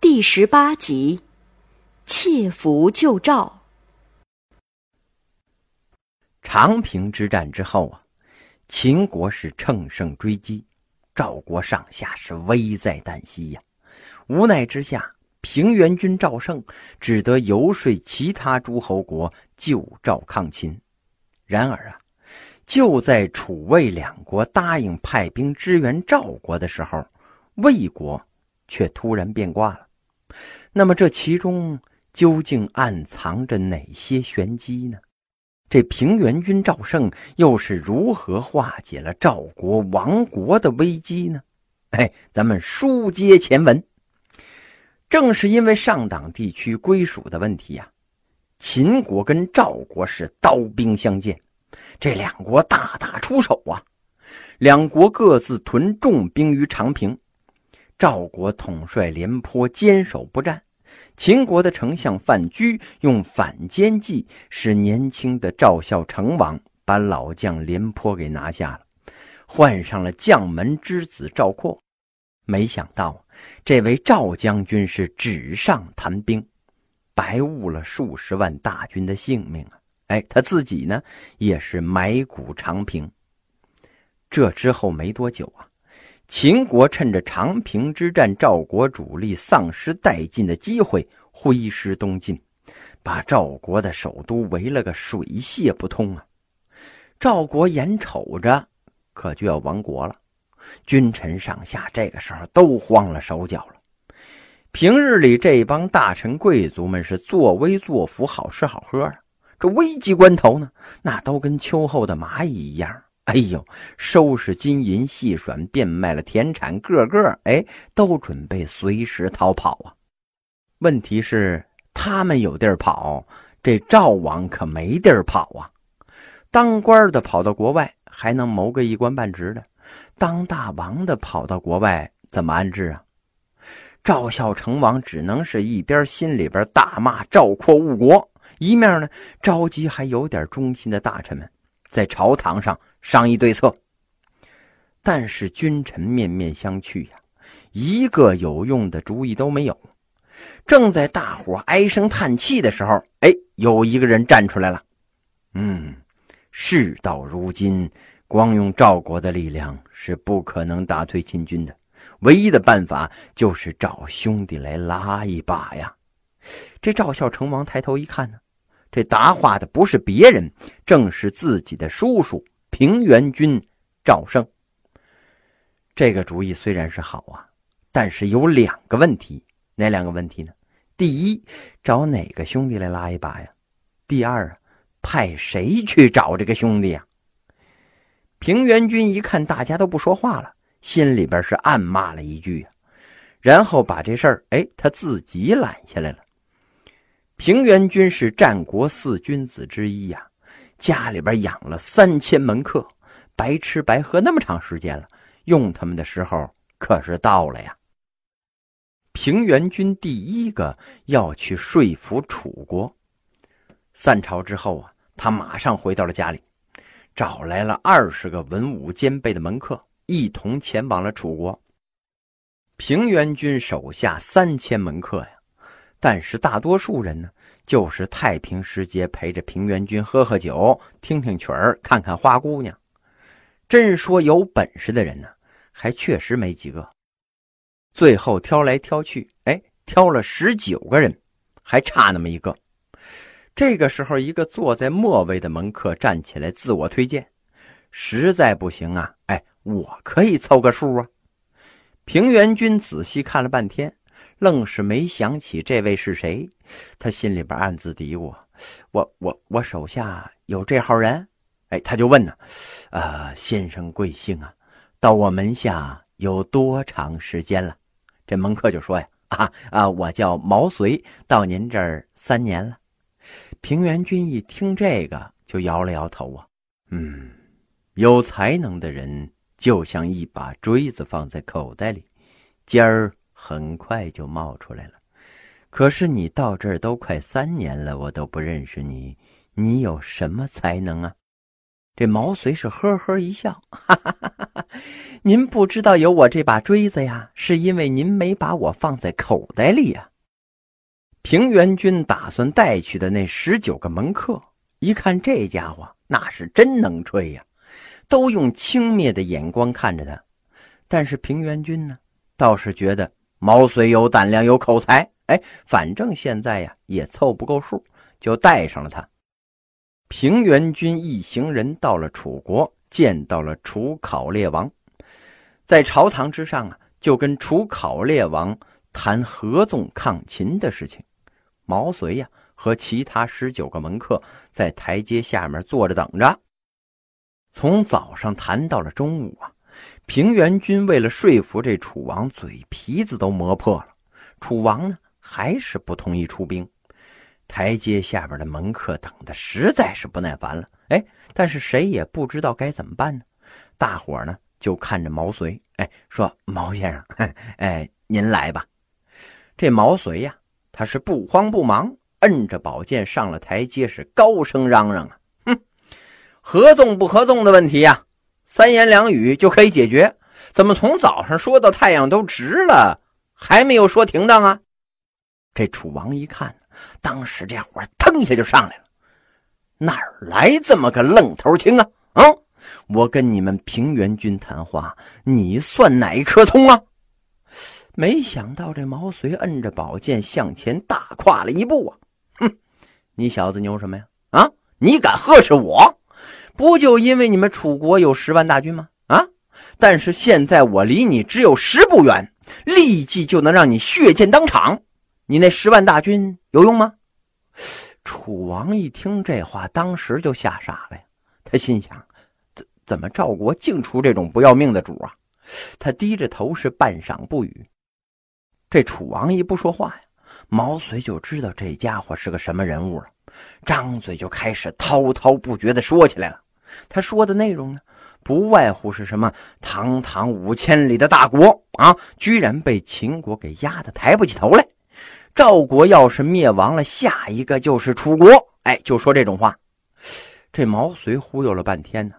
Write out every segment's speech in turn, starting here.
第十八集，窃符救赵。长平之战之后啊，秦国是乘胜追击，赵国上下是危在旦夕呀。无奈之下，平原君赵胜只得游说其他诸侯国救赵抗秦。然而啊，就在楚魏两国答应派兵支援赵国的时候，魏国却突然变卦了。那么这其中究竟暗藏着哪些玄机呢？这平原君赵胜又是如何化解了赵国亡国的危机呢？哎，咱们书接前文。正是因为上党地区归属的问题呀，秦国跟赵国是刀兵相见，这两国大打出手啊，两国各自屯重兵于长平。赵国统帅廉颇坚守不战，秦国的丞相范雎用反间计，使年轻的赵孝成王把老将廉颇给拿下了，换上了将门之子赵括。没想到这位赵将军是纸上谈兵，白误了数十万大军的性命啊！哎，他自己呢也是埋骨长平。这之后没多久啊。秦国趁着长平之战赵国主力丧失殆尽的机会，挥师东进，把赵国的首都围了个水泄不通啊！赵国眼瞅着可就要亡国了，君臣上下这个时候都慌了手脚了。平日里这帮大臣贵族们是作威作福，好吃好喝啊，这危急关头呢，那都跟秋后的蚂蚁一样。哎呦，收拾金银细软，变卖了田产，个个哎都准备随时逃跑啊！问题是他们有地儿跑，这赵王可没地儿跑啊！当官的跑到国外还能谋个一官半职的，当大王的跑到国外怎么安置啊？赵孝成王只能是一边心里边大骂赵括误国，一面呢召集还有点忠心的大臣们。在朝堂上商议对策，但是君臣面面相觑呀，一个有用的主意都没有。正在大伙唉声叹气的时候，哎，有一个人站出来了。嗯，事到如今，光用赵国的力量是不可能打退秦军的，唯一的办法就是找兄弟来拉一把呀。这赵孝成王抬头一看呢。这答话的不是别人，正是自己的叔叔平原君赵胜。这个主意虽然是好啊，但是有两个问题。哪两个问题呢？第一，找哪个兄弟来拉一把呀？第二，派谁去找这个兄弟呀？平原君一看大家都不说话了，心里边是暗骂了一句呀，然后把这事儿哎他自己揽下来了。平原君是战国四君子之一呀，家里边养了三千门客，白吃白喝那么长时间了，用他们的时候可是到了呀。平原君第一个要去说服楚国。散朝之后啊，他马上回到了家里，找来了二十个文武兼备的门客，一同前往了楚国。平原君手下三千门客呀。但是大多数人呢，就是太平时节陪着平原君喝喝酒、听听曲儿、看看花姑娘。真说有本事的人呢，还确实没几个。最后挑来挑去，哎，挑了十九个人，还差那么一个。这个时候，一个坐在末位的门客站起来自我推荐：“实在不行啊，哎，我可以凑个数啊。”平原君仔细看了半天。愣是没想起这位是谁，他心里边暗自嘀咕：“我我我手下有这号人。”哎，他就问呢：“呃，先生贵姓啊？到我门下有多长时间了？”这门客就说：“呀，啊啊，我叫毛遂，到您这儿三年了。”平原君一听这个，就摇了摇头啊：“嗯，有才能的人就像一把锥子放在口袋里，尖儿。”很快就冒出来了，可是你到这儿都快三年了，我都不认识你，你有什么才能啊？这毛遂是呵呵一笑：“哈哈哈哈您不知道有我这把锥子呀，是因为您没把我放在口袋里呀。”平原君打算带去的那十九个门客，一看这家伙，那是真能吹呀，都用轻蔑的眼光看着他。但是平原君呢，倒是觉得毛遂有胆量、有口才。哎，反正现在呀，也凑不够数，就带上了他。平原君一行人到了楚国，见到了楚考烈王，在朝堂之上啊，就跟楚考烈王谈合纵抗秦的事情。毛遂呀和其他十九个门客在台阶下面坐着等着。从早上谈到了中午啊，平原君为了说服这楚王，嘴皮子都磨破了。楚王呢，还是不同意出兵。台阶下边的门客等的实在是不耐烦了，哎，但是谁也不知道该怎么办呢？大伙呢就看着毛遂，哎，说毛先生，哎，您来吧。这毛遂呀，他是不慌不忙，摁着宝剑上了台阶，是高声嚷嚷啊，哼，合纵不合纵的问题呀，三言两语就可以解决，怎么从早上说到太阳都直了，还没有说停当啊？这楚王一看。当时这火腾一下就上来了，哪来这么个愣头青啊？啊！我跟你们平原君谈话，你算哪一颗葱啊？没想到这毛遂摁着宝剑向前大跨了一步啊！哼，你小子牛什么呀？啊！你敢呵斥我？不就因为你们楚国有十万大军吗？啊！但是现在我离你只有十步远，立即就能让你血溅当场。你那十万大军有用吗？楚王一听这话，当时就吓傻了呀。他心想：怎怎么赵国竟出这种不要命的主啊？他低着头是半晌不语。这楚王一不说话呀，毛遂就知道这家伙是个什么人物了，张嘴就开始滔滔不绝的说起来了。他说的内容呢，不外乎是什么堂堂五千里的大国啊，居然被秦国给压得抬不起头来。赵国要是灭亡了，下一个就是楚国。哎，就说这种话，这毛遂忽悠了半天呢，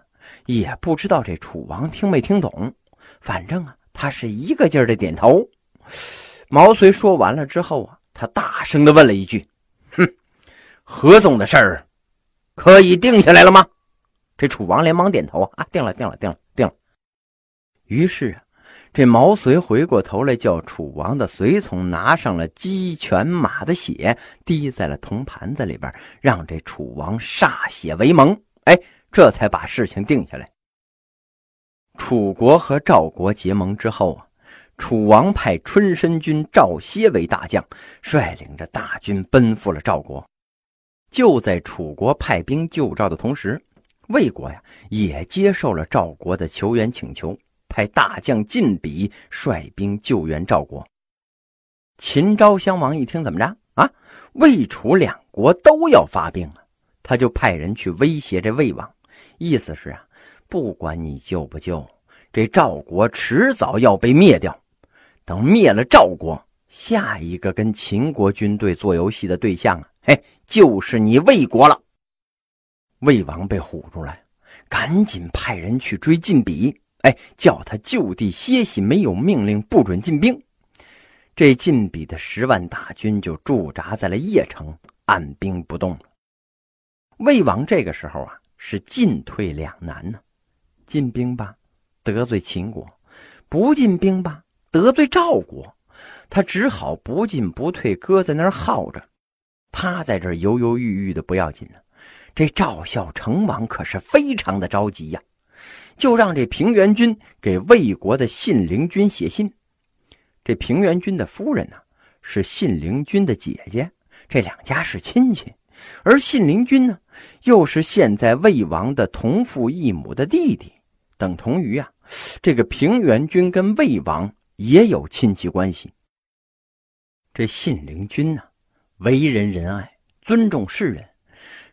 也不知道这楚王听没听懂。反正啊，他是一个劲儿的点头。毛遂说完了之后啊，他大声的问了一句：“，何总的事儿可以定下来了吗？”这楚王连忙点头啊，定了，定了，定了，定了。于是啊。这毛遂回过头来，叫楚王的随从拿上了鸡犬马的血，滴在了铜盘子里边，让这楚王歃血为盟。哎，这才把事情定下来。楚国和赵国结盟之后啊，楚王派春申君赵歇为大将，率领着大军奔赴了赵国。就在楚国派兵救赵的同时，魏国呀也接受了赵国的求援请求。派大将晋鄙率兵救援赵国。秦昭襄王一听，怎么着啊？魏楚两国都要发兵啊！他就派人去威胁这魏王，意思是啊，不管你救不救，这赵国迟早要被灭掉。等灭了赵国，下一个跟秦国军队做游戏的对象啊，嘿，就是你魏国了。魏王被唬住了，赶紧派人去追晋鄙。哎，叫他就地歇息，没有命令不准进兵。这晋鄙的十万大军就驻扎在了邺城，按兵不动。魏王这个时候啊，是进退两难呢。进兵吧，得罪秦国；不进兵吧，得罪赵国。他只好不进不退，搁在那儿耗着。他在这犹犹豫豫的不要紧呢，这赵孝成王可是非常的着急呀。就让这平原君给魏国的信陵君写信。这平原君的夫人呢，是信陵君的姐姐，这两家是亲戚。而信陵君呢，又是现在魏王的同父异母的弟弟，等同于啊，这个平原君跟魏王也有亲戚关系。这信陵君呢，为人仁爱，尊重世人。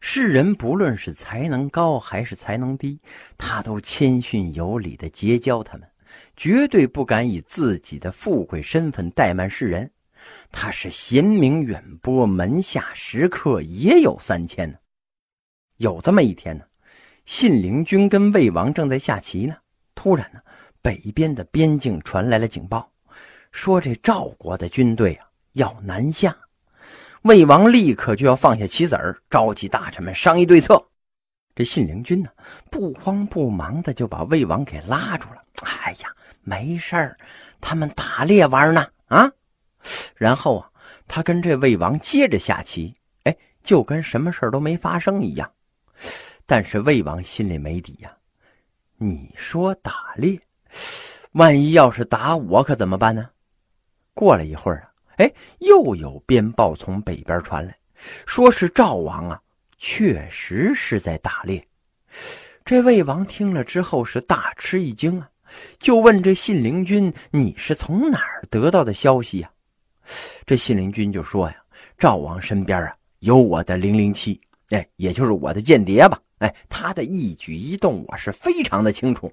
世人不论是才能高还是才能低，他都谦逊有礼的结交他们，绝对不敢以自己的富贵身份怠慢世人。他是贤名远播，门下食客也有三千呢。有这么一天呢，信陵君跟魏王正在下棋呢，突然呢，北边的边境传来了警报，说这赵国的军队啊要南下。魏王立刻就要放下棋子儿，召集大臣们商议对策。这信陵君呢，不慌不忙的就把魏王给拉住了。哎呀，没事儿，他们打猎玩呢啊！然后啊，他跟这魏王接着下棋，哎，就跟什么事都没发生一样。但是魏王心里没底呀，你说打猎，万一要是打我可怎么办呢？过了一会儿啊。哎，又有鞭炮从北边传来，说是赵王啊，确实是在打猎。这魏王听了之后是大吃一惊啊，就问这信陵君：“你是从哪儿得到的消息呀？”这信陵君就说：“呀，赵王身边啊有我的零零七，哎，也就是我的间谍吧。哎，他的一举一动我是非常的清楚